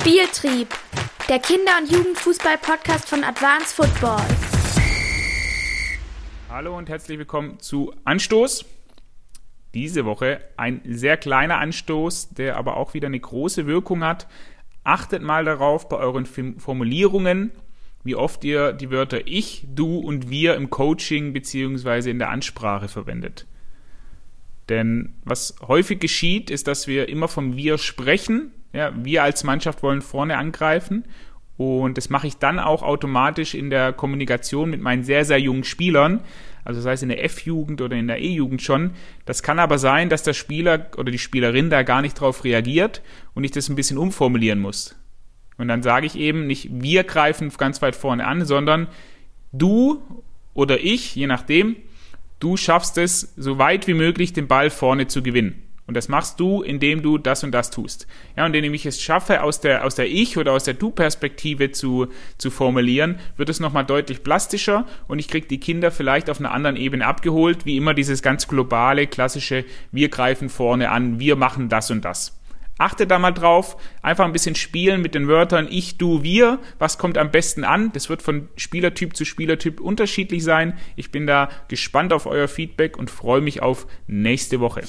Spieltrieb, der Kinder- und Jugendfußball-Podcast von Advanced Football. Hallo und herzlich willkommen zu Anstoß. Diese Woche ein sehr kleiner Anstoß, der aber auch wieder eine große Wirkung hat. Achtet mal darauf bei euren Formulierungen, wie oft ihr die Wörter ich, du und wir im Coaching bzw. in der Ansprache verwendet. Denn was häufig geschieht, ist, dass wir immer vom Wir sprechen. Ja, wir als Mannschaft wollen vorne angreifen. Und das mache ich dann auch automatisch in der Kommunikation mit meinen sehr, sehr jungen Spielern. Also sei es in der F-Jugend oder in der E-Jugend schon. Das kann aber sein, dass der Spieler oder die Spielerin da gar nicht drauf reagiert und ich das ein bisschen umformulieren muss. Und dann sage ich eben nicht, wir greifen ganz weit vorne an, sondern du oder ich, je nachdem, du schaffst es, so weit wie möglich den Ball vorne zu gewinnen. Und das machst du, indem du das und das tust. Ja, und indem ich es schaffe, aus der, aus der Ich- oder aus der Du-Perspektive zu, zu formulieren, wird es nochmal deutlich plastischer und ich kriege die Kinder vielleicht auf einer anderen Ebene abgeholt, wie immer dieses ganz globale, klassische, wir greifen vorne an, wir machen das und das. Achte da mal drauf, einfach ein bisschen spielen mit den Wörtern ich, du, wir. Was kommt am besten an? Das wird von Spielertyp zu Spielertyp unterschiedlich sein. Ich bin da gespannt auf euer Feedback und freue mich auf nächste Woche.